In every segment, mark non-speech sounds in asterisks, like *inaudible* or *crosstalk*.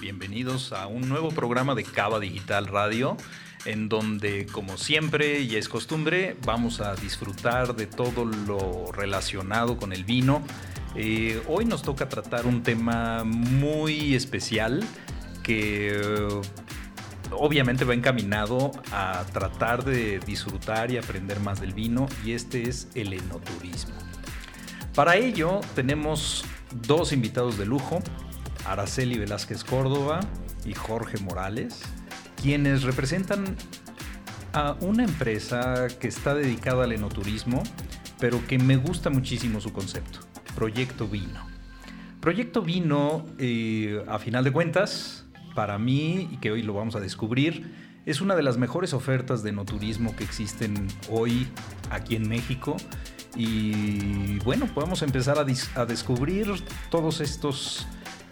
Bienvenidos a un nuevo programa de Cava Digital Radio, en donde, como siempre y es costumbre, vamos a disfrutar de todo lo relacionado con el vino. Eh, hoy nos toca tratar un tema muy especial que obviamente va encaminado a tratar de disfrutar y aprender más del vino y este es el enoturismo. Para ello tenemos dos invitados de lujo, Araceli Velázquez Córdoba y Jorge Morales, quienes representan a una empresa que está dedicada al enoturismo, pero que me gusta muchísimo su concepto, Proyecto Vino. Proyecto Vino, eh, a final de cuentas, para mí, y que hoy lo vamos a descubrir, es una de las mejores ofertas de enoturismo que existen hoy aquí en México. Y bueno, podemos empezar a, descubrir todos estos,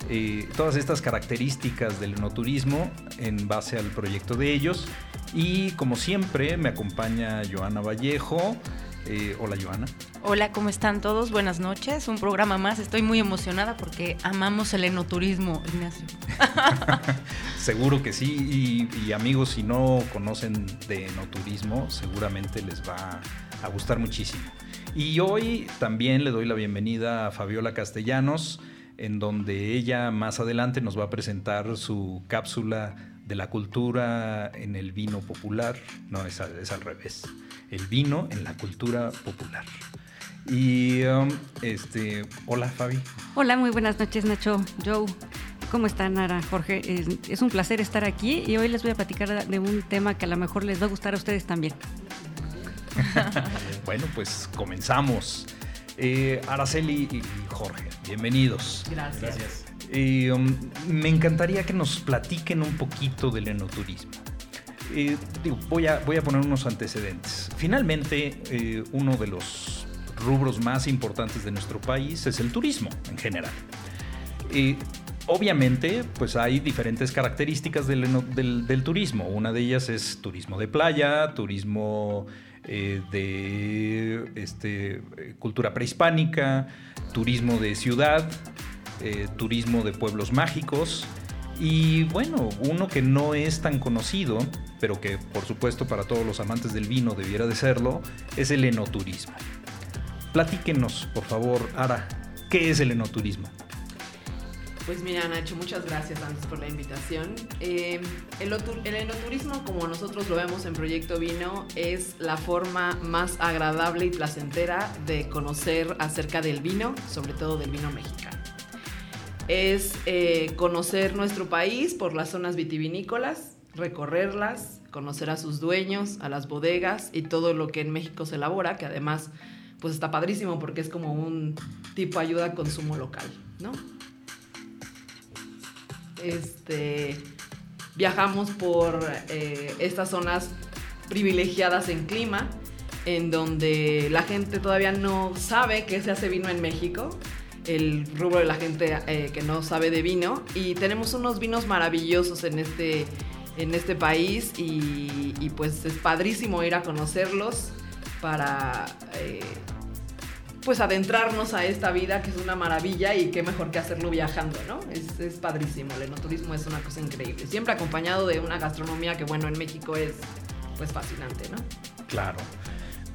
eh, todas estas características del enoturismo en base al proyecto de ellos. Y como siempre, me acompaña Joana Vallejo. Eh, hola, Joana. Hola, ¿cómo están todos? Buenas noches. Un programa más. Estoy muy emocionada porque amamos el enoturismo, Ignacio. *laughs* Seguro que sí. Y, amigos, si no conocen de enoturismo, seguramente les va a gustar muchísimo. Y hoy también le doy la bienvenida a Fabiola Castellanos, en donde ella más adelante nos va a presentar su cápsula de la cultura en el vino popular. No, es es al revés. El vino en la cultura popular. Y um, este, hola Fabi. Hola, muy buenas noches Nacho, Joe. ¿Cómo están, Nara, Jorge? Es, un placer estar aquí y hoy les voy a platicar de un tema que a lo mejor les va a gustar a ustedes también. *laughs* bueno, pues comenzamos. Eh, Araceli y Jorge, bienvenidos. Gracias. Um, me encantaría que nos platiquen un poquito del enoturismo. Eh, voy, a, voy a poner unos antecedentes. Finalmente, eh, uno de los rubros más importantes de nuestro país es el turismo en general. Y obviamente, pues hay diferentes características del, turismo. Una de ellas es turismo de playa, turismo eh, de este, cultura prehispánica, turismo de ciudad, eh, turismo de pueblos mágicos. Y bueno, uno que no es tan conocido, pero que por supuesto para todos los amantes del vino debiera de serlo, es el enoturismo. Platíquenos, por favor, Ara, ¿qué es el enoturismo? Pues mira, Nacho, muchas gracias antes por la invitación. Eh, el, el, enoturismo, como nosotros lo vemos en Proyecto Vino, es la forma más agradable y placentera de conocer acerca del vino, sobre todo del vino mexicano. Es eh, conocer nuestro país por las zonas vitivinícolas, recorrerlas, conocer a sus dueños, a las bodegas y todo lo que en México se elabora, que además pues está padrísimo porque es como un tipo ayuda a consumo local, ¿no? Este, viajamos por eh, estas zonas privilegiadas en clima, en donde la gente todavía no sabe que se hace vino en México, el rubro de la gente eh, que no sabe de vino, y tenemos unos vinos maravillosos en este, en este país y, pues es padrísimo ir a conocerlos para eh, pues adentrarnos a esta vida que es una maravilla y qué mejor que hacerlo viajando, ¿no? Es, es padrísimo, el enoturismo es una cosa increíble, siempre acompañado de una gastronomía que bueno, en México es pues fascinante, ¿no? Claro.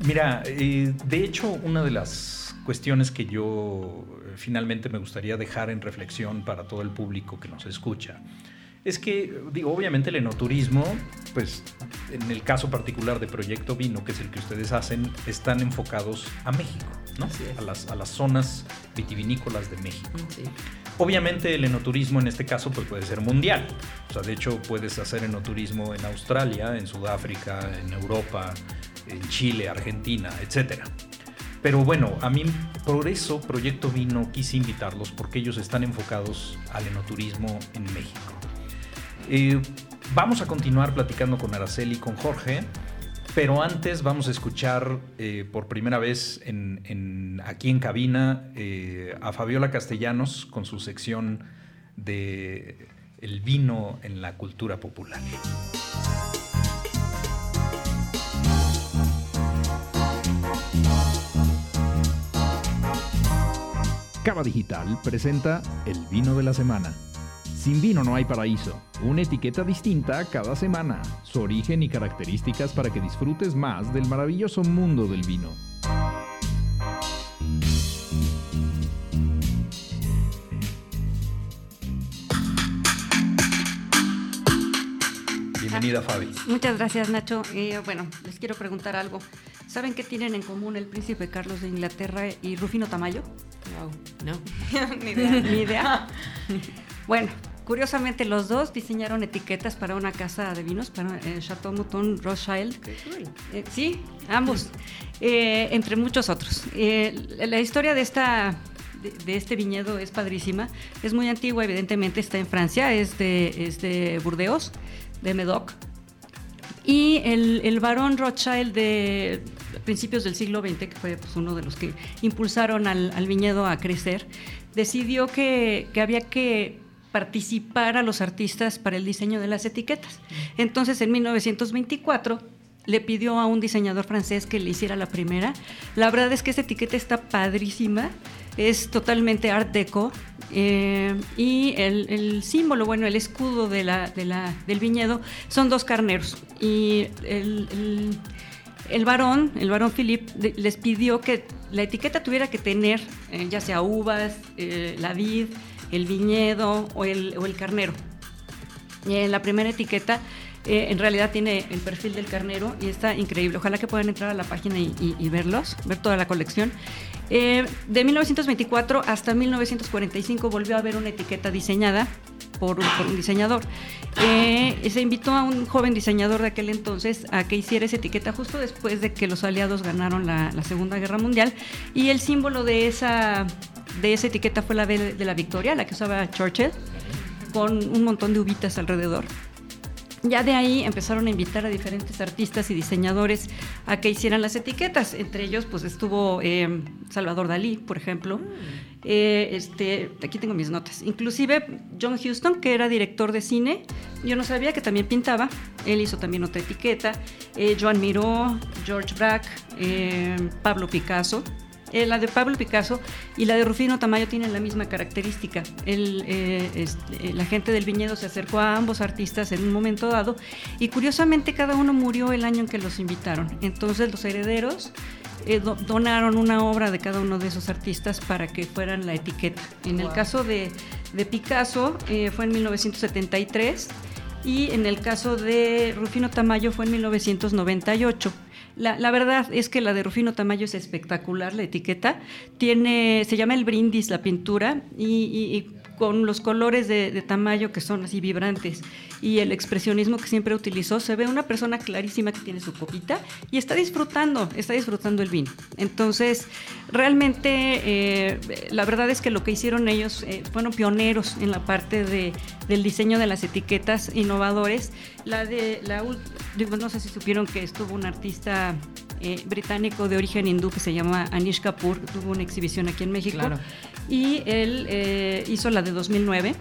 Mira, eh, de hecho, una de las cuestiones que yo eh, finalmente me gustaría dejar en reflexión para todo el público que nos escucha es que, digo, obviamente el enoturismo, pues en el caso particular de Proyecto Vino, que es el que ustedes hacen, están enfocados a México, ¿no? A las, a las zonas vitivinícolas de México. Obviamente el enoturismo en este caso pues, puede ser mundial. O sea, de hecho puedes hacer enoturismo en Australia, en Sudáfrica, en Europa, en Chile, Argentina, etc. Pero bueno, a mí por eso Proyecto Vino quise invitarlos porque ellos están enfocados al enoturismo en México. Vamos a continuar platicando con Araceli y con Jorge, pero antes vamos a escuchar eh, por primera vez en, aquí en cabina eh, a Fabiola Castellanos con su sección de El vino en la cultura popular. Cava Digital presenta El vino de la semana Sin vino no hay paraíso. Una etiqueta distinta cada semana. Su origen y características para que disfrutes más del maravilloso mundo del vino. Bienvenida, Fabi. Muchas gracias, Nacho. Eh, bueno, les quiero preguntar algo. ¿Saben qué tienen en común el príncipe Carlos de Inglaterra y Rufino Tamayo? Wow. No. *laughs* Ni idea. Ni idea. *laughs* bueno, curiosamente los dos diseñaron etiquetas para una casa de vinos, para eh, Chateau Mouton Rothschild. Eh, sí, ambos, eh, entre muchos otros. Eh, la, la historia de esta de, de este viñedo es padrísima. Es muy antigua, evidentemente está en Francia, es de, es de Burdeos, de Medoc. Y el, el barón Rothschild de principios del siglo XX, que fue pues, uno de los que impulsaron al, al viñedo a crecer, decidió que, que había que participar a los artistas para el diseño de las etiquetas. Entonces, en 1924 le pidió a un diseñador francés que le hiciera la primera. La verdad es que esta etiqueta está padrísima, es totalmente art deco eh, y el, el símbolo, bueno, el escudo de la, de la- del viñedo son dos carneros y el, el- el varón, el varón Philip, les pidió que la etiqueta tuviera que tener eh, ya sea uvas, eh, la vid, el viñedo o el, o el carnero. Eh, la primera etiqueta eh, en realidad tiene el perfil del carnero y está increíble. Ojalá que puedan entrar a la página y, verlos, ver toda la colección. Eh, de 1924 hasta 1945 volvió a haber una etiqueta diseñada por por un diseñador. Eh, se invitó a un joven diseñador de aquel entonces a que hiciera esa etiqueta justo después de que los aliados ganaron la, la Segunda Guerra Mundial y el símbolo de esa, de esa etiqueta fue la de, de la victoria, la que usaba Churchill, con un montón de uvitas alrededor. Ya de ahí empezaron a invitar a diferentes artistas y diseñadores a que hicieran las etiquetas. Entre ellos, pues estuvo eh, Salvador Dalí, por ejemplo. Eh, este, aquí tengo mis notas. Inclusive John Huston, que era director de cine, yo no sabía que también pintaba. Él hizo también otra etiqueta. Eh, Joan Miró, George Braque, eh, Pablo Picasso. Eh, la de Pablo Picasso y la de Rufino Tamayo tienen la misma característica. El, eh, este, la gente del viñedo se acercó a ambos artistas en un momento dado y curiosamente cada uno murió el año en que los invitaron. Entonces los herederos eh, do- donaron una obra de cada uno de esos artistas para que fueran la etiqueta. En el caso de, de Picasso eh, fue en 1973 y en el caso de Rufino Tamayo fue en 1998. La, verdad es que la de Rufino Tamayo es espectacular, la etiqueta. Tiene, se llama el brindis, la pintura, y, con los colores de, Tamayo que son así vibrantes y el expresionismo que siempre utilizó, se ve una persona clarísima que tiene su copita y está disfrutando, está disfrutando el vino. Entonces, realmente, eh, la verdad es que lo que hicieron ellos eh, fueron pioneros en la parte de, del diseño de las etiquetas innovadores. La de la digo, no sé si supieron que estuvo un artista eh, británico de origen hindú que se llama Anish Kapoor, tuvo una exhibición aquí en México. Claro. Y él eh, hizo la de 2009.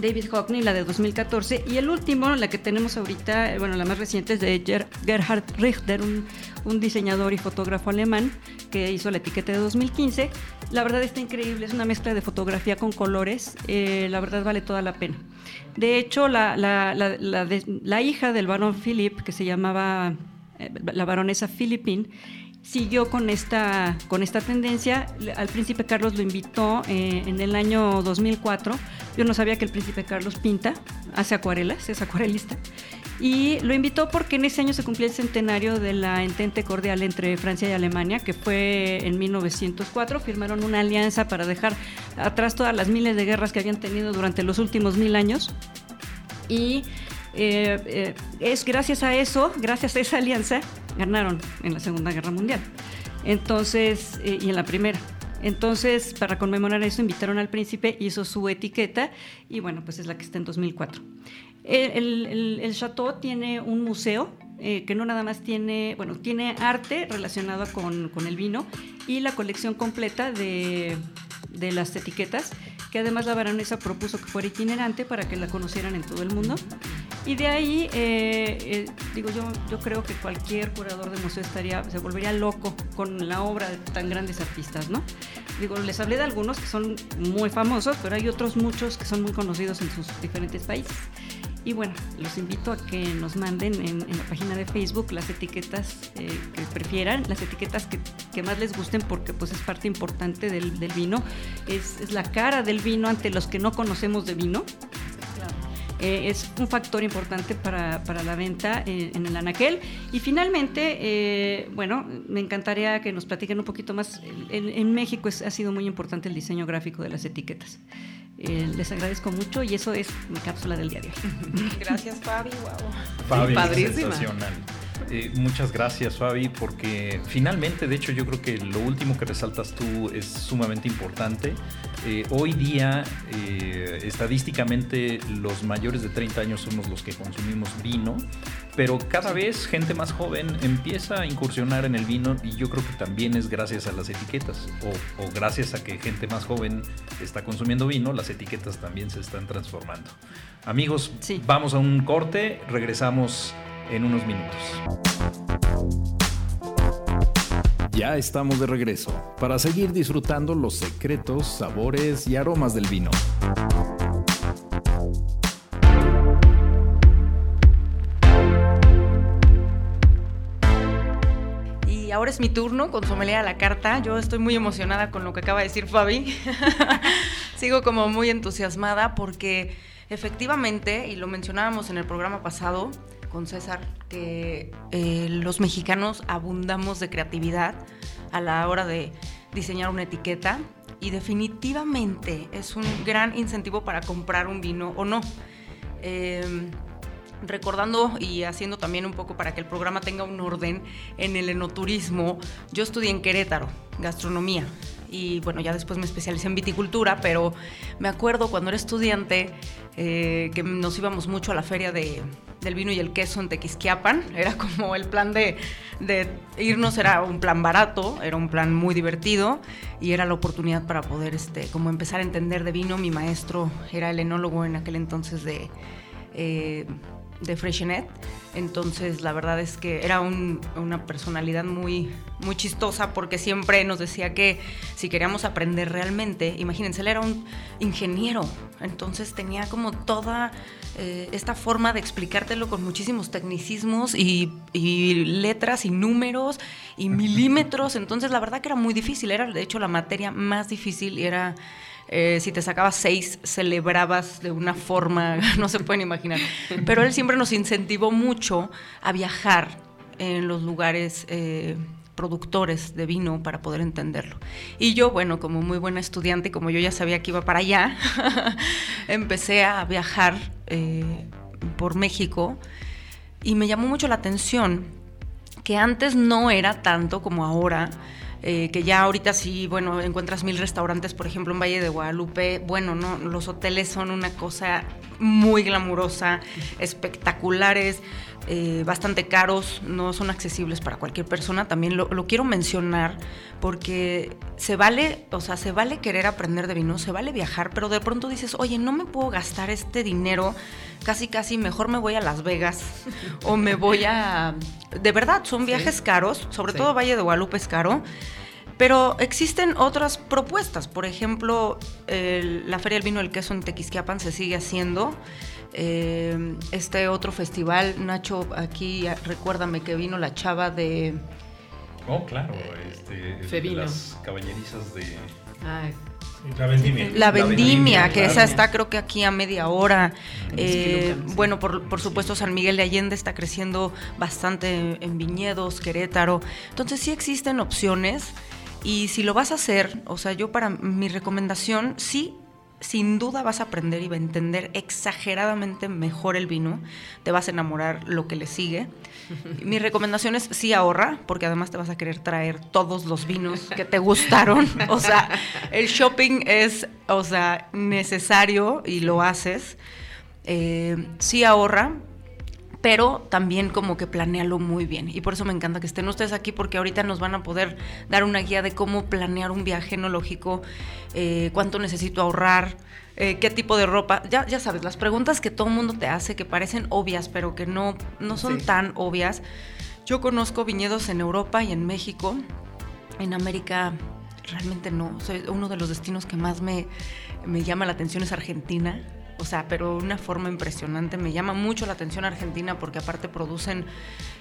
David Hockney, la de 2014, y el último, la que tenemos ahorita, eh, bueno, la más reciente es de Ger- Gerhard Richter, un, diseñador y fotógrafo alemán que hizo la etiqueta de 2015. La verdad está increíble, es una mezcla de fotografía con colores, eh, la verdad vale toda la pena. De hecho, la, la hija del barón Philip, que se llamaba eh, la baronesa Philippine, siguió con esta, con esta tendencia. Al príncipe Carlos lo invitó eh, en el año 2004. Yo no sabía que el príncipe Carlos pinta, hace acuarelas, es acuarelista. Y lo invitó porque en ese año se cumplía el centenario de la entente cordial entre Francia y Alemania, que fue en 1904. Firmaron una alianza para dejar atrás todas las miles de guerras que habían tenido durante los últimos mil años. Y eh, eh, es gracias a eso, gracias a esa alianza, ganaron en la Segunda Guerra Mundial. Entonces, eh, y en la Primera. Entonces, para conmemorar eso, invitaron al príncipe, hizo su etiqueta y bueno, pues es la que está en 2004. El, Chateau tiene un museo eh, que no nada más tiene, bueno, tiene arte relacionado con, con el vino y la colección completa de, de las etiquetas, que además la baronesa propuso que fuera itinerante para que la conocieran en todo el mundo. Y de ahí, eh, eh, digo, yo, yo creo que cualquier curador de museo estaría, se volvería loco con la obra de tan grandes artistas, ¿no? Digo, les hablé de algunos que son muy famosos, pero hay otros muchos que son muy conocidos en sus diferentes países. Y bueno, los invito a que nos manden en, la página de Facebook las etiquetas eh, que prefieran, las etiquetas que, que, más les gusten porque pues es parte importante del, del vino, es, es, la cara del vino ante los que no conocemos de vino. Eh, es un factor importante para, para la venta en, en, el anaquel. Y finalmente, eh, bueno, me encantaría que nos platiquen un poquito más. En, en México es, ha sido muy importante el diseño gráfico de las etiquetas. Eh, les agradezco mucho y eso es mi cápsula del día de hoy. Gracias, Fabi. Wow. Fabi, Padrísima. sensacional. Eh, muchas gracias, Fabi, porque finalmente, de hecho, yo creo que lo último que resaltas tú es sumamente importante. Eh, hoy día, eh, estadísticamente, los mayores de 30 años somos los que consumimos vino, pero cada vez gente más joven empieza a incursionar en el vino y yo creo que también es gracias a las etiquetas o, o gracias a que gente más joven está consumiendo vino, las etiquetas también se están transformando. Amigos, sí. vamos a un corte, regresamos en unos minutos. Ya estamos de regreso para seguir disfrutando los secretos, sabores y aromas del vino. Y ahora es mi turno con Sommelier a la carta. Yo estoy muy emocionada con lo que acaba de decir Fabi. *laughs* Sigo como muy entusiasmada porque efectivamente, y lo mencionábamos en el programa pasado, con César que eh, los mexicanos abundamos de creatividad a la hora de diseñar una etiqueta y definitivamente es un gran incentivo para comprar un vino o no. Eh, recordando y haciendo también un poco para que el programa tenga un orden en el enoturismo, yo estudié en Querétaro, gastronomía, y bueno, ya después me especialicé en viticultura, pero me acuerdo cuando era estudiante eh, que nos íbamos mucho a la feria de, del vino y el queso en Tequisquiapan, era como el plan de, de irnos, era un plan barato, era un plan muy divertido y era la oportunidad para poder este, como empezar a entender de vino. Mi maestro era el enólogo en aquel entonces de... Eh, de Freshenet. Entonces, la verdad es que era un, una personalidad muy, muy chistosa porque siempre nos decía que si queríamos aprender realmente, imagínense, él era un ingeniero, entonces tenía como toda eh, esta forma de explicártelo con muchísimos tecnicismos y, y, letras y números y *laughs* milímetros. Entonces, la verdad que era muy difícil, era de hecho la materia más difícil y era eh, si te sacabas seis, celebrabas de una forma, *laughs* no se pueden imaginar. Pero él siempre nos incentivó mucho a viajar en los lugares eh, productores de vino para poder entenderlo. Y yo, bueno, como muy buena estudiante, como yo ya sabía que iba para allá, *laughs* empecé a viajar eh, por México y me llamó mucho la atención que antes no era tanto como ahora eh, que ya ahorita sí, bueno, encuentras mil restaurantes, por ejemplo, en Valle de Guadalupe. Bueno, no, los hoteles son una cosa muy glamurosa, espectaculares, eh, bastante caros, no son accesibles para cualquier persona. También lo, lo, quiero mencionar porque se vale, o sea, se vale querer aprender de vino, se vale viajar, pero de pronto dices, oye, no me puedo gastar este dinero, casi, casi, mejor me voy a Las Vegas o me voy a... De verdad, son viajes sí. caros, sobre sí. todo Valle de Guadalupe es caro. Pero existen otras propuestas. Por ejemplo, el, la Feria del Vino del Queso en Tequisquiapan se sigue haciendo. Eh, este otro festival, Nacho, aquí recuérdame que vino la chava de. Oh, claro, este, de las caballerizas de. Ay. La vendimia. La vendimia, que claro. esa está creo que aquí a media hora. Eh, bueno, por, por, supuesto San Miguel de Allende está creciendo bastante en viñedos, Querétaro. Entonces sí existen opciones. Y si lo vas a hacer, o sea, yo para mi recomendación, sí, sin duda vas a aprender y va a entender exageradamente mejor el vino, te vas a enamorar lo que le sigue. Mi recomendación es sí ahorra, porque además te vas a querer traer todos los vinos que te gustaron. O sea, el shopping es, o sea, necesario y lo haces. Eh, sí ahorra, pero también como que planealo muy bien. Y por eso me encanta que estén ustedes aquí, porque ahorita nos van a poder dar una guía de cómo planear un viaje enológico, eh, cuánto necesito ahorrar, eh, qué tipo de ropa. Ya, ya sabes, las preguntas que todo el mundo te hace, que parecen obvias, pero que no, no son Sí. tan obvias. Yo conozco viñedos en Europa y en México. En América realmente no. Soy uno de los destinos que más me, me llama la atención es Argentina. O sea, pero una forma impresionante. Me llama mucho la atención Argentina porque aparte producen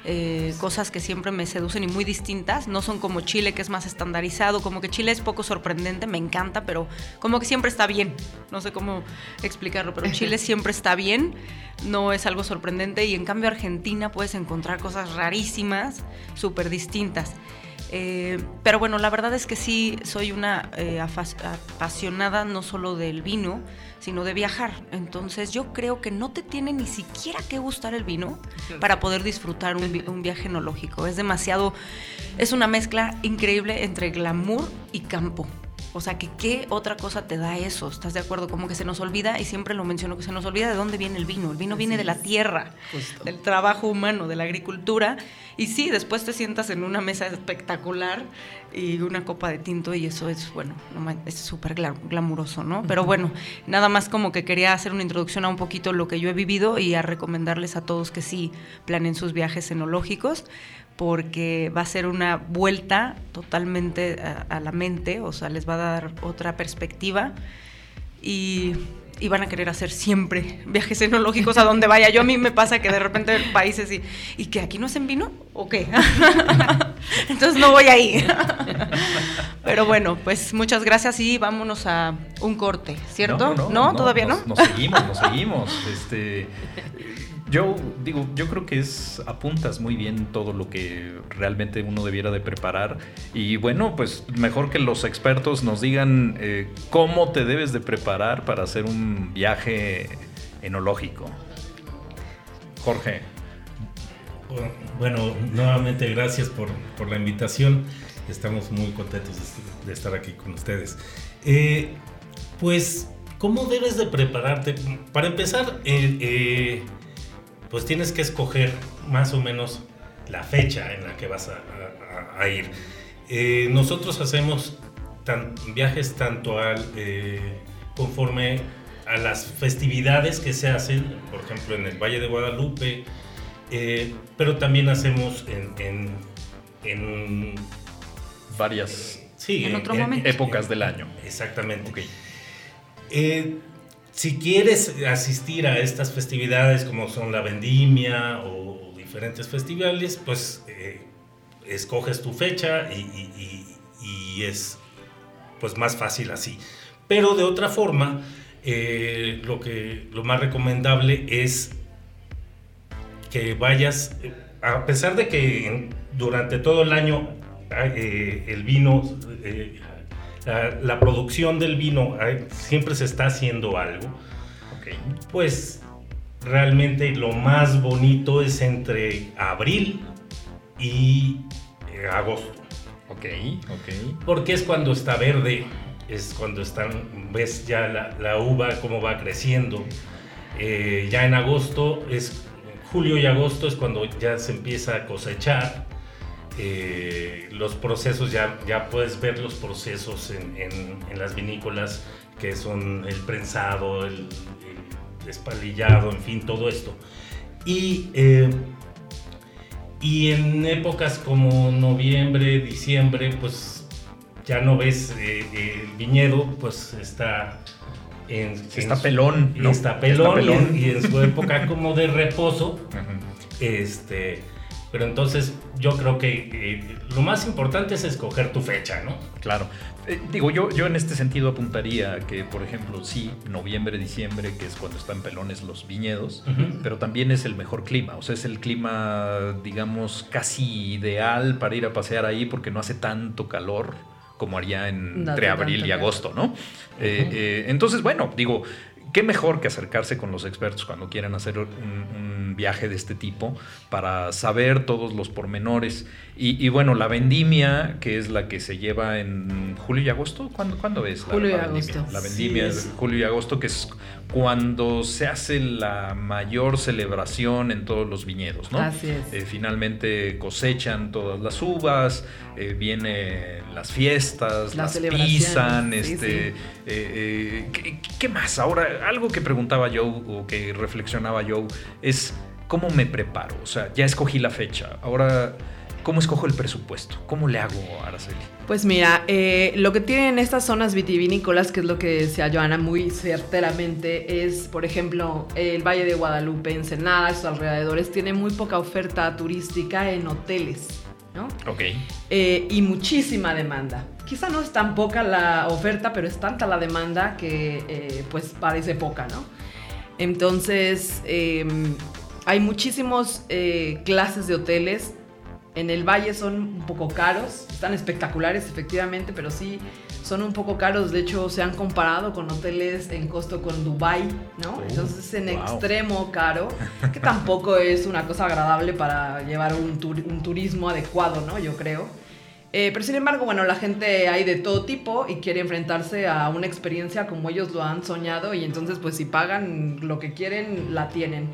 eh, cosas que siempre me seducen y muy distintas. No son como Chile, que es más estandarizado. Como que Chile es poco sorprendente, me encanta, pero como que siempre está bien. No sé cómo explicarlo, pero Chile *laughs* siempre está bien. No es algo sorprendente. Y en cambio Argentina puedes encontrar cosas rarísimas, súper distintas. Eh, pero bueno, la verdad es que sí soy una eh, apasionada no solo del vino, sino de viajar. Entonces yo creo que no te tiene ni siquiera que gustar el vino para poder disfrutar un, vi- un viaje enológico. Es demasiado, es una mezcla increíble entre glamour y campo. O sea, que qué otra cosa te da eso, ¿estás de acuerdo? Como que se nos olvida, y siempre lo menciono, que se nos olvida de dónde viene el vino. El vino viene de la tierra, Justo. del trabajo humano, de la agricultura. Y sí, después te sientas en una mesa espectacular y una copa de tinto y eso es, bueno, es súper gla- glamuroso, ¿no? Pero bueno, nada más como que quería hacer una introducción a un poquito lo que yo he vivido y a recomendarles a todos que sí planeen sus viajes enológicos porque va a ser una vuelta totalmente a, a la mente, o sea, les va a dar otra perspectiva y, y van a querer hacer siempre *laughs* viajes enológicos a donde vaya. Yo a mí me pasa que de repente países y, ¿y que aquí no hacen vino o qué? *laughs* Entonces no voy ahí. *laughs* Pero bueno, pues muchas gracias y vámonos a un corte, ¿cierto? No, todavía no. Nos, nos seguimos, nos seguimos. Este, yo digo, yo creo que es apuntas muy bien todo lo que realmente uno debiera de preparar y bueno, pues mejor que los expertos nos digan eh, cómo te debes de preparar para hacer un viaje enológico. Jorge. Bueno, nuevamente gracias por, por la invitación. Estamos muy contentos de, estar aquí con ustedes. Eh, pues, ¿cómo debes de prepararte? Para empezar, eh, eh, pues tienes que escoger más o menos la fecha en la que vas a, a- a ir. Eh, nosotros hacemos tan- viajes tanto al, eh, conforme a las festividades que se hacen, por ejemplo, en el Valle de Guadalupe, eh, pero también hacemos en, en, en- Varias sí, En otro momento. épocas del año. Exactamente. Ok. Si quieres asistir a estas festividades como son la vendimia o diferentes festivales, pues eh, escoges tu fecha y, es pues más fácil así. Pero de otra forma, eh, lo, que, lo más recomendable es que vayas, a pesar de que durante todo el año eh, el vino, la, la producción del vino siempre se está haciendo algo, pues realmente lo más bonito es entre abril y eh, agosto. Ok, ok. Porque es cuando está verde, es cuando están, ves ya la, la uva cómo va creciendo. Eh, ya en agosto, es julio y agosto es cuando ya se empieza a cosechar. Eh, los procesos, ya, ya puedes ver los procesos en, en- en las vinícolas, que son el prensado, el, el en fin, todo esto. Y eh, y en épocas como noviembre, diciembre, pues ya no ves eh, el viñedo, pues está en, Está en su- pelón, ¿no? Está pelón, Está pelón. Y, en, y en su época como de reposo. Este, pero entonces yo creo que eh, lo más importante es escoger tu fecha, ¿no? Claro. Eh, digo, yo, yo en este sentido apuntaría que, por ejemplo, sí, noviembre, diciembre, que es cuando están pelones los viñedos, pero también es el mejor clima. O sea, es el clima, digamos, casi ideal para ir a pasear ahí porque no hace tanto calor como haría en- No entre abril y agosto, ¿no? Eh, eh, entonces, bueno, digo, qué mejor que acercarse con los expertos cuando quieran hacer un, un viaje de este tipo para saber todos los pormenores. Y, bueno, la vendimia, que es la que se lleva en julio y agosto, ¿cuándo, ¿cuándo es? La, julio y agosto. La vendimia es julio y agosto, que es cuando se hace la mayor celebración en todos los viñedos, ¿no? Así es. Eh, finalmente cosechan todas las uvas, eh, vienen las fiestas, las, pisan, este, eh, ¿qué, ¿qué, más? Ahora, algo que preguntaba yo o que reflexionaba yo es cómo me preparo, o sea, ya escogí la fecha, ahora ¿Cómo escojo el presupuesto? ¿Cómo le hago, Araceli? Pues mira, eh, lo que tienen estas zonas vitivinícolas, que es lo que decía Joana muy certeramente, es, por ejemplo, el Valle de Guadalupe, Ensenada, sus alrededores, tiene muy poca oferta turística en hoteles, ¿no? Ok. Eh, y muchísima demanda. Quizá no es tan poca la oferta, pero es tanta la demanda que eh, pues parece poca, ¿no? Entonces, em, hay muchísimos clases de hoteles en el valle son un poco caros, están espectaculares efectivamente, pero sí son un poco caros. De hecho, se han comparado con hoteles en costo con Dubai, ¿no? Oh, Entonces, en extremo caro, *laughs* que tampoco es una cosa agradable para llevar un, turismo adecuado, ¿no? Yo creo. Eh, pero sin embargo, bueno, la gente hay de todo tipo y quiere enfrentarse a una experiencia como ellos lo han soñado y entonces pues si pagan lo que quieren, la tienen.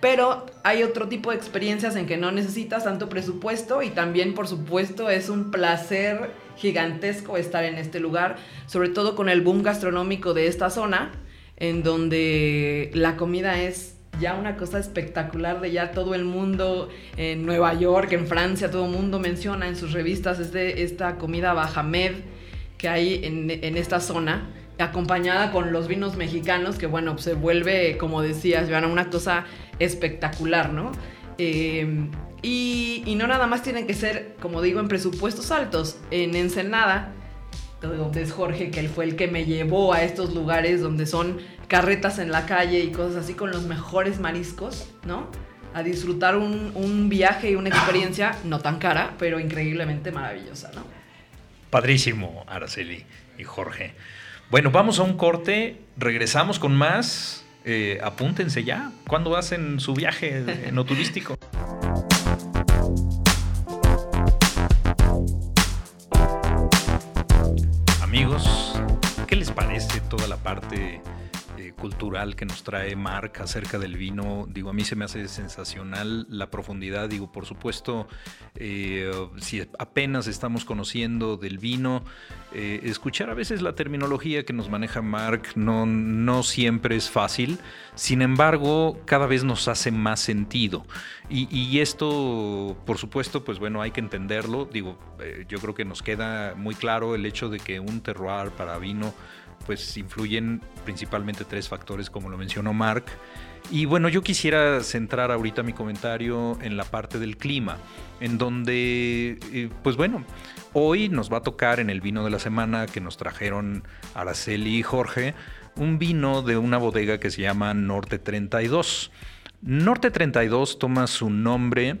Pero hay otro tipo de experiencias en que no necesitas tanto presupuesto y también, por supuesto, es un placer gigantesco estar en este lugar, sobre todo con el boom gastronómico de esta zona, en donde la comida es ya una cosa espectacular de ya todo el mundo en Nueva York, en Francia, todo el mundo menciona en sus revistas esta comida bajamed que hay en, en esta zona acompañada con los vinos mexicanos, que bueno, se vuelve, como decías, una cosa espectacular, ¿no? Eh, y, no nada más tienen que ser, como digo, en presupuestos altos. En Ensenada, donde es Jorge, que él fue el que me llevó a estos lugares donde son carretas en la calle y cosas así con los mejores mariscos, ¿no? A disfrutar un, un viaje y una experiencia no tan cara, pero increíblemente maravillosa, ¿no? Padrísimo, Araceli y Jorge. Bueno, vamos a un corte, regresamos con más. Eh, apúntense ya. ¿Cuándo hacen su viaje no turístico? *laughs* Amigos, ¿qué les parece toda la parte cultural que nos trae Marc acerca del vino, digo, a mí se me hace sensacional la profundidad, digo, por supuesto, eh, si apenas estamos conociendo del vino, eh, escuchar a veces la terminología que nos maneja Marc no, no siempre es fácil, sin embargo, cada vez nos hace más sentido. Y, esto, por supuesto, pues bueno, hay que entenderlo, digo, eh, yo creo que nos queda muy claro el hecho de que un terroir para vino, pues influyen principalmente tres factores, como lo mencionó Mark. Y bueno, yo quisiera centrar ahorita mi comentario en la parte del clima, en donde, eh, pues bueno, hoy nos va a tocar en el vino de la semana que nos trajeron Araceli y Jorge, un vino de una bodega que se llama Norte 32. Norte 32 toma su nombre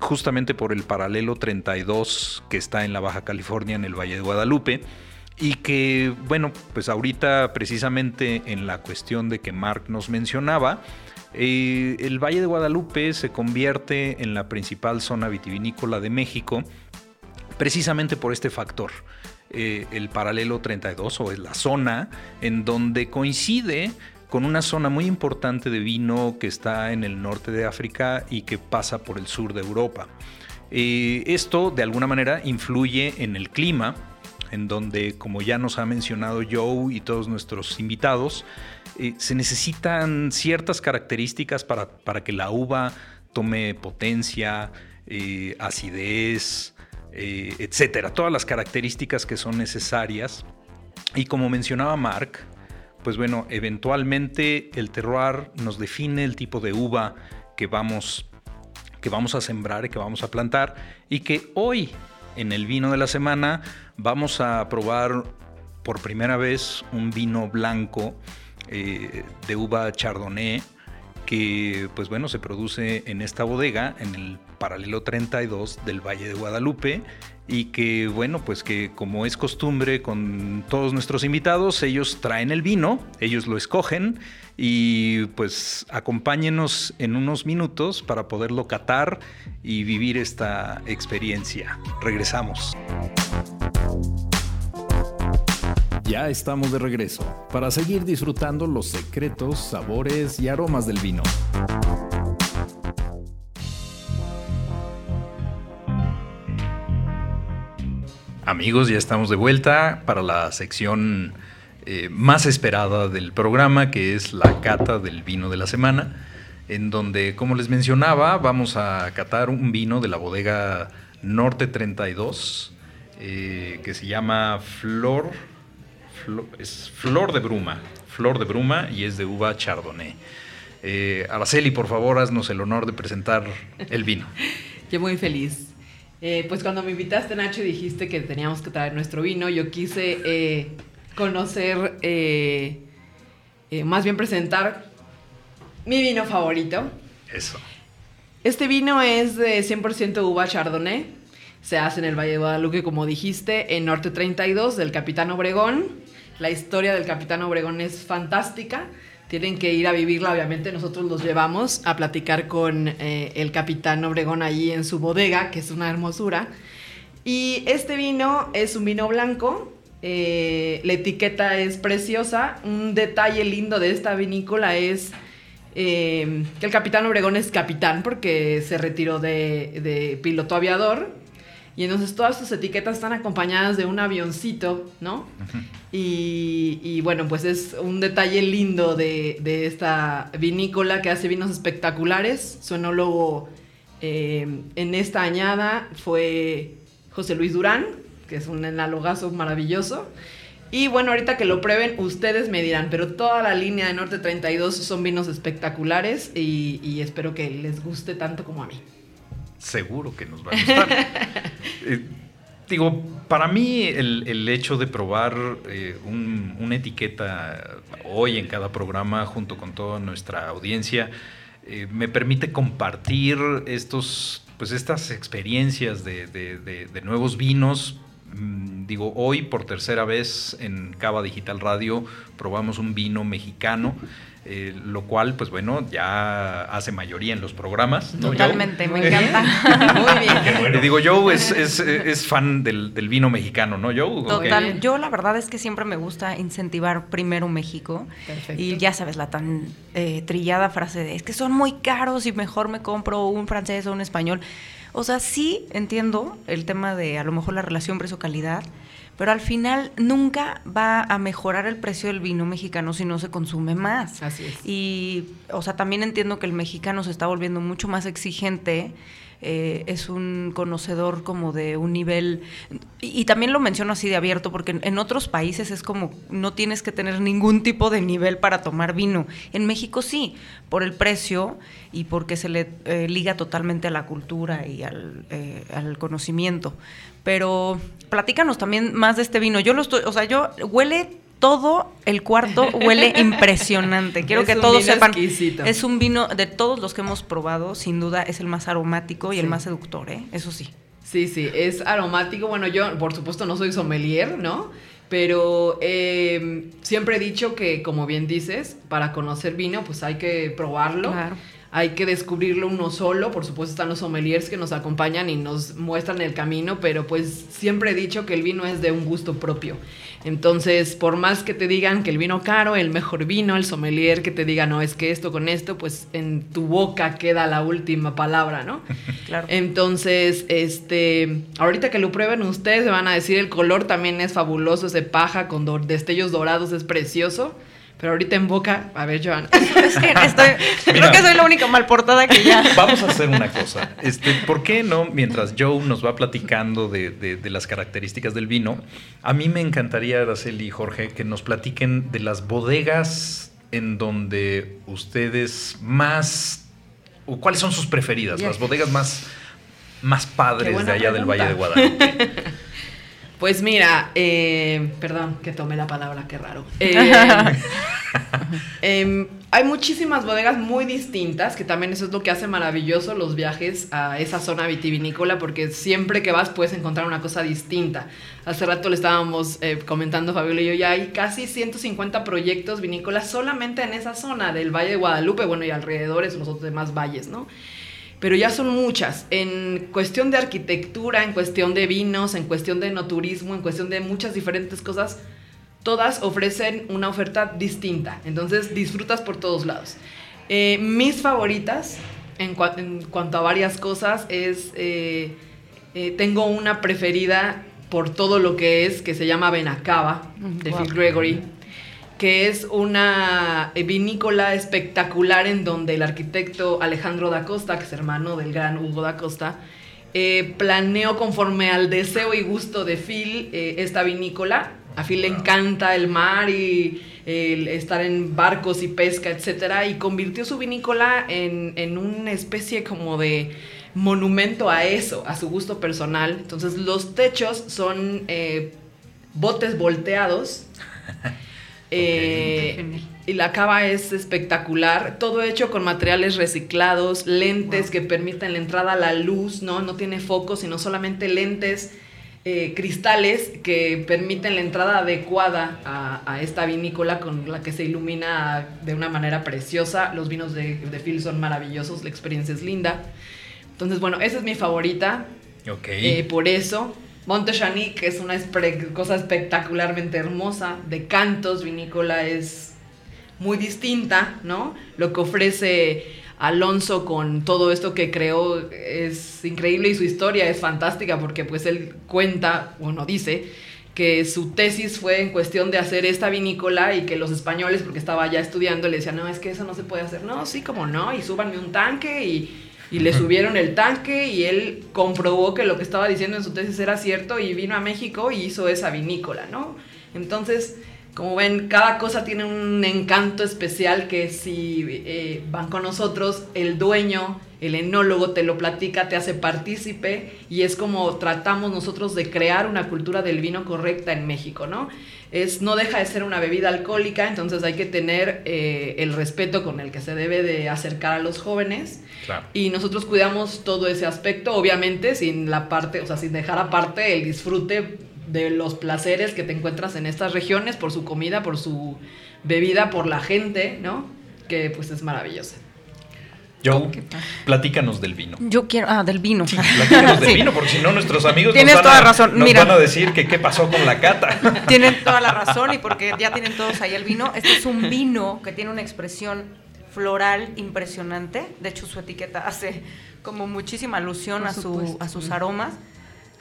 justamente por el paralelo 32 que está en la Baja California, en el Valle de Guadalupe y que, bueno, pues ahorita precisamente en la cuestión de que Mark nos mencionaba, eh, el Valle de Guadalupe se convierte en la principal zona vitivinícola de México precisamente por este factor. Eh, el paralelo 32 o es la zona en donde coincide con una zona muy importante de vino que está en el norte de África y que pasa por el sur de Europa. Eh, esto de alguna manera influye en el clima, en donde, como ya nos ha mencionado Joe y todos nuestros invitados, eh, se necesitan ciertas características para, que la uva tome potencia, eh, acidez, eh, etcétera. Todas las características que son necesarias. Y como mencionaba Mark, pues bueno, eventualmente el terroir nos define el tipo de uva que vamos, que vamos a sembrar y que vamos a plantar y que hoy en el vino de la semana vamos a probar por primera vez un vino blanco eh, de uva chardonnay que pues bueno se produce en esta bodega en el paralelo 32 del Valle de Guadalupe y que bueno, pues que como es costumbre con todos nuestros invitados, ellos traen el vino, ellos lo escogen y pues acompáñenos en unos minutos para poderlo catar y vivir esta experiencia. Regresamos. Ya estamos de regreso para seguir disfrutando los secretos, sabores y aromas del vino. Amigos, ya estamos de vuelta para la sección eh, más esperada del programa, que es la cata del vino de la semana, en donde, como les mencionaba, vamos a catar un vino de la bodega Norte 32, eh, que se llama Flor, Flor, es Flor de Bruma, Flor de Bruma y es de uva Chardonnay. Eh, Araceli, por favor, haznos el honor de presentar el vino. *laughs* Yo muy feliz. Eh, pues cuando me invitaste, Nacho, y dijiste que teníamos que traer nuestro vino, yo quise eh, conocer, más bien presentar mi vino favorito. Eso. Este vino es de 100% uva chardonnay. Se hace en el Valle de Guadalupe, como dijiste, en Norte 32 del Capitán Obregón. La historia del Capitán Obregón es fantástica. Tienen que ir a vivirla, obviamente. Nosotros los llevamos a platicar con eh, el Capitán Obregón allí en su bodega, que es una hermosura. Y este vino es un vino blanco. eh, la etiqueta es preciosa. Un detalle lindo de esta vinícola es eh, que el capitán Obregón es capitán porque se retiró de, piloto aviador. Y entonces todas sus etiquetas están acompañadas de un avioncito, ¿no? Y, y bueno, pues es un detalle lindo de, de esta vinícola que hace vinos espectaculares. Su enólogo eh, en esta añada fue José Luis Durán, que es un enalogazo maravilloso. Y bueno, ahorita que lo prueben, ustedes me dirán, pero toda la línea de Norte 32 son vinos espectaculares y, y espero que les guste tanto como a mí. Seguro que nos va a gustar. *laughs* Digo, para mí el, el hecho de probar eh, un- una etiqueta hoy en cada programa junto con toda nuestra audiencia eh, me permite compartir estos, pues estas experiencias de, de- de- de nuevos vinos. Mm, Digo, hoy por tercera vez en Cava Digital Radio probamos un vino mexicano, eh, lo cual, pues bueno, ya hace mayoría en los programas. ¿no, Joe? Totalmente, me encanta. *laughs* Muy bien. Bueno. Le digo, Joe es, es, es fan del, del vino mexicano, ¿no, Joe? Total. Yo la verdad es que siempre me gusta incentivar primero México. Perfecto. Y ya sabes, la tan eh, trillada frase de es que son muy caros y mejor me compro un francés o un español. O sea, sí entiendo el tema de a lo mejor la relación precio-calidad, pero al final nunca va a mejorar el precio del vino mexicano si no se consume más. Así es. Y, o sea, también entiendo que el mexicano se está volviendo mucho más exigente. Eh, es un conocedor como de un nivel. Y, también lo menciono así de abierto, porque en, en otros países es como no tienes que tener ningún tipo de nivel para tomar vino. En México sí, por el precio y porque se le eh, liga totalmente a la cultura y al, eh, al conocimiento. Pero platícanos también más de este vino. Yo lo estoy, o sea, yo huele todo el cuarto huele *laughs* impresionante. Quiero Es que todos sepan. exquisito. Es un vino de todos los que hemos probado, sin duda es el más aromático y el más seductor, ¿eh? Eso sí. Sí, sí, es aromático. Bueno, yo por supuesto no soy sommelier, ¿no? Pero eh, siempre he dicho que, como bien dices, para conocer vino, pues hay que probarlo. Claro. Hay que descubrirlo uno solo. Por supuesto están los sommeliers que nos acompañan y nos muestran el camino, pero pues siempre he dicho que el vino es de un gusto propio. Entonces, por más que te digan que el vino caro, el mejor vino, el sommelier que te diga, no, es que esto con esto, pues en tu boca queda la última palabra, ¿no? *laughs* Claro. Entonces, este, ahorita que lo prueben ustedes, se van a decir el color también es fabuloso, ese paja con do- destellos dorados es precioso. Pero ahorita en boca, a ver, Joan. *laughs* Es que estoy, creo que soy la única malportada que ya. Vamos a hacer una cosa. Este, ¿Por qué no? Mientras Joe nos va platicando de, de- de las características del vino, a mí me encantaría, Araceli y Jorge, que nos platiquen de las bodegas en donde ustedes más. o cuáles son sus preferidas, Yes. las bodegas más, más padres de allá del Valle de. Guadalupe. *laughs* Pues mira, eh, perdón que tomé la palabra, qué raro. *laughs* Eh, em, hay muchísimas bodegas muy distintas, que también eso es lo que hace maravilloso los viajes a esa zona vitivinícola, porque siempre que vas puedes encontrar una cosa distinta. Hace rato le estábamos eh, comentando, Fabiola y yo, ya hay casi 150 proyectos vinícolas solamente en esa zona del Valle de Guadalupe, bueno, y alrededores los otros demás valles, ¿no? Pero ya son muchas. En cuestión de arquitectura, en cuestión de vinos, en cuestión de no turismo, en cuestión de muchas diferentes cosas, todas ofrecen una oferta distinta. Entonces disfrutas por todos lados. Eh, mis favoritas, en, cuanto a varias cosas, es... Eh, eh, tengo una preferida por todo lo que es, que se llama Benacaba, de Phil Gregory, que es una vinícola espectacular en donde el arquitecto Alejandro da Costa, que es hermano del gran Hugo da Costa, planeó conforme al deseo y gusto de Phil esta vinícola a Phil le encanta el mar y el estar en barcos y pesca, etcétera, y convirtió su vinícola en, una especie como de monumento a eso, a su gusto personal. Entonces los techos son eh, botes volteados. *laughs* Eh, y la cava es espectacular, todo hecho con materiales reciclados, lentes que permiten la entrada a la luz, ¿no? No tiene focos, sino solamente lentes eh, cristales que permiten la entrada adecuada a, esta vinícola con la que se ilumina de una manera preciosa. Los vinos de, de Phil son maravillosos, la experiencia es linda. Entonces, bueno, esa es mi favorita. Ok. Eh, por eso. Monte que es una cosa espectacularmente hermosa. De cantos, vinícola es muy distinta, ¿no? Lo que ofrece Alonso con todo esto que creó es increíble y su historia es fantástica porque pues él cuenta, bueno, dice que su tesis fue en cuestión de hacer esta vinícola y que los españoles, porque estaba ya estudiando, le decían, no, es que eso no se puede hacer. No, sí, como no, y súbanme un tanque y, y le subieron el tanque y él comprobó que lo que estaba diciendo en su tesis era cierto y vino a México y hizo esa vinícola, ¿no? Entonces, como ven, cada cosa tiene un encanto especial que si eh, van con nosotros, el dueño, el enólogo te lo platica, te hace partícipe y es como tratamos nosotros de crear una cultura del vino correcta en México, ¿no? Es, no deja de ser una bebida alcohólica, entonces hay que tener eh, el respeto con el que se debe de acercar a los jóvenes. Y nosotros cuidamos todo ese aspecto, obviamente, sin la parte, o sea, sin dejar aparte el disfrute de los placeres que te encuentras en estas regiones por su comida, por su bebida, por la gente, ¿no? Que pues es maravillosa. Joe, platícanos del vino. Yo quiero, ah, del vino. platícanos del *laughs* vino, porque si no nuestros amigos Tienes nos, van, toda a, razón. nos van a decir que qué pasó con la cata. *laughs* Tienen toda la razón y porque ya tienen todos ahí el vino. Este es un vino que tiene una expresión floral impresionante. De hecho, su etiqueta hace como muchísima alusión a, su, a sus aromas.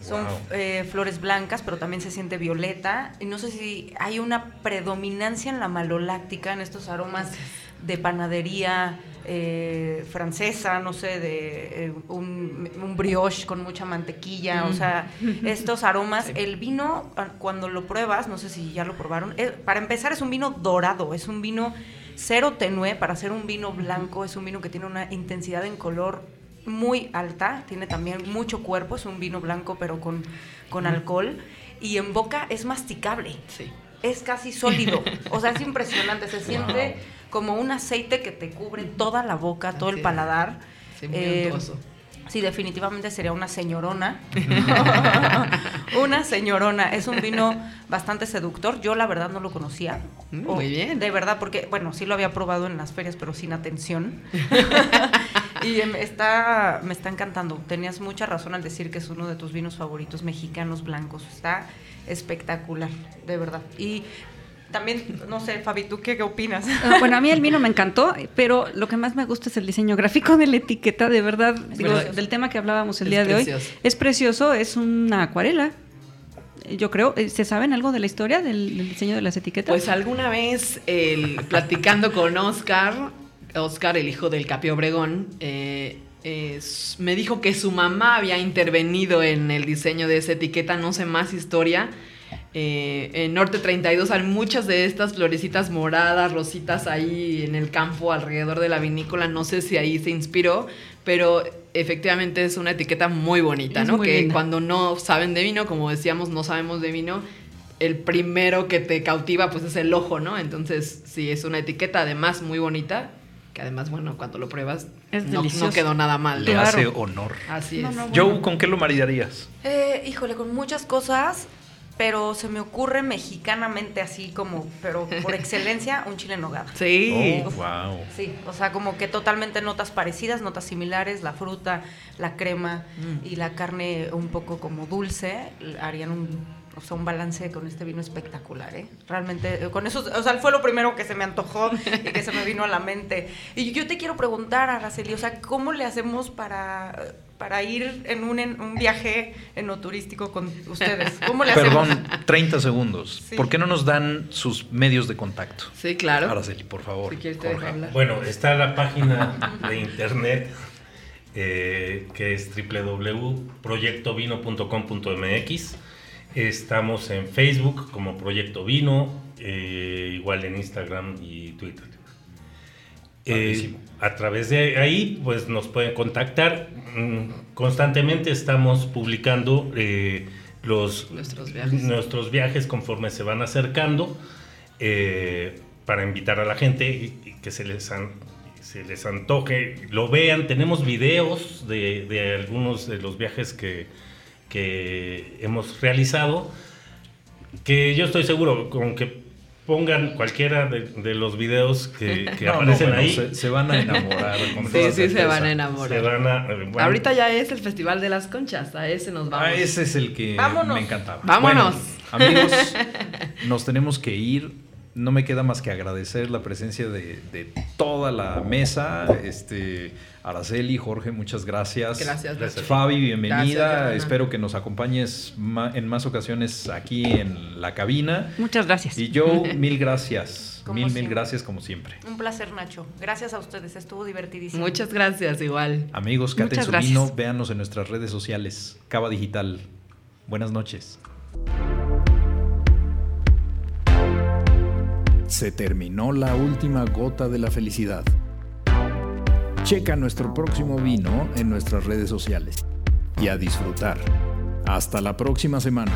Son eh, flores blancas, pero también se siente violeta. Y no sé si hay una predominancia en la maloláctica, en estos aromas de panadería eh, francesa, no sé, de eh, un, brioche con mucha mantequilla. O sea, *laughs* estos aromas. El vino, ah, cuando lo pruebas, no sé si ya lo probaron, para empezar es un vino dorado, es un vino cero tenue para ser un vino blanco, es un vino que tiene una intensidad en color muy alta, tiene también mucho cuerpo, es un vino blanco pero con, con alcohol y en boca es masticable. Sí. Es casi sólido, o sea, es impresionante, se *laughs* siente como un aceite que te cubre toda la boca, todo el paladar. Sí, muy Sí, definitivamente sería una señorona. *laughs* una señorona. Es un vino bastante seductor. Yo la verdad no lo conocía. Mm, muy bien. De verdad, porque, bueno, sí lo había probado en las ferias, pero sin atención. *laughs* y me está, me está encantando. Tenías mucha razón al decir que es uno de tus vinos favoritos mexicanos blancos. Está espectacular, de verdad. Y también, no sé, Fabi, ¿tú qué, opinas? Ah, bueno, a mí el vino me encantó, pero lo que más me gusta es el diseño gráfico de la etiqueta, de verdad, del tema que hablábamos el día de hoy. Es precioso, es una acuarela. Yo creo, eh, ¿se saben algo de la historia del, diseño de las etiquetas? Pues alguna vez, platicando con Oscar, Oscar, el hijo del Capio Obregón, eh, me dijo que su mamá había intervenido en el diseño de esa etiqueta, no sé más historia, eh, en Norte 32 hay muchas de estas florecitas moradas, rositas ahí en el campo alrededor de la vinícola. No sé si ahí se inspiró, pero efectivamente es una etiqueta muy bonita, ¿no? que cuando no saben de vino, como decíamos, no sabemos de vino, el primero que te cautiva pues es el ojo, ¿no? Entonces, sí, es una etiqueta además muy bonita, que además, bueno, cuando lo pruebas, Es no, quedó nada mal. Le hace honor. Así No, es. no, Joe, ¿con qué lo maridarías? Eh, híjole, con muchas cosas, pero se me ocurre mexicanamente así como, pero por excelencia, un chile en nogada. Sí. Oh, wow. Sí, o sea, como que totalmente notas parecidas, notas similares, la fruta, la crema Mm. y la carne un poco como dulce, harían un, o sea, un balance con este vino espectacular, ¿eh? Realmente, eh, con eso, o sea, fue lo primero que se me antojó y que se me vino a la mente. Y yo te quiero preguntar, Araceli, o sea, ¿cómo le hacemos para, para ir en un, en un viaje enoturístico con ustedes? ¿Cómo le hacemos? Perdón, 30 segundos. Sí. ¿Por qué no nos dan sus medios de contacto? Sí, claro. Araceli, por favor. Si quieres te dejo Jorge. hablar. Bueno, está la página de internet eh, que es www.proyectovino.com.mx. Estamos en Facebook como Proyecto Vino, eh, igual en Instagram y Twitter. Eh. A través de ahí, pues nos pueden contactar. Mm, Constantemente estamos publicando eh, los Nuestros viajes. nuestros viajes conforme se van acercando eh, para invitar a la gente y, y que se les, an- se les antoje, lo vean. Tenemos videos de, de algunos de los viajes que, que hemos realizado, que yo estoy seguro, con que pongan cualquiera de, de los videos que, *laughs* que No, no, aparecen bueno, ahí, Se, se van a enamorar. *laughs* con Sí, sí, se van a enamorar. se van a... eh, bueno, Ahorita ya es el Festival de las Conchas, a ese nos vamos. Ah, ese es el que Vámonos. me encantaba. Vámonos. Bueno, amigos, *laughs* nos tenemos que ir. No me queda más que agradecer la presencia de, de toda la mesa. Este, Araceli, Jorge, muchas gracias. Gracias, Gracias. Fabi, bienvenida. Gracias. Espero que nos acompañes ma- en más ocasiones aquí en la cabina. Muchas gracias. Y Joe, *laughs* mil gracias. Como mil, mil gracias como siempre. Un placer, Nacho. Gracias a ustedes, estuvo divertidísimo. Muchas gracias, igual. Amigos, caten su vino, véanos en nuestras redes sociales. Cava Digital. Buenas noches. Se terminó la última gota de la felicidad. Checa nuestro próximo vino en nuestras redes sociales. Y a disfrutar. Hasta la próxima semana.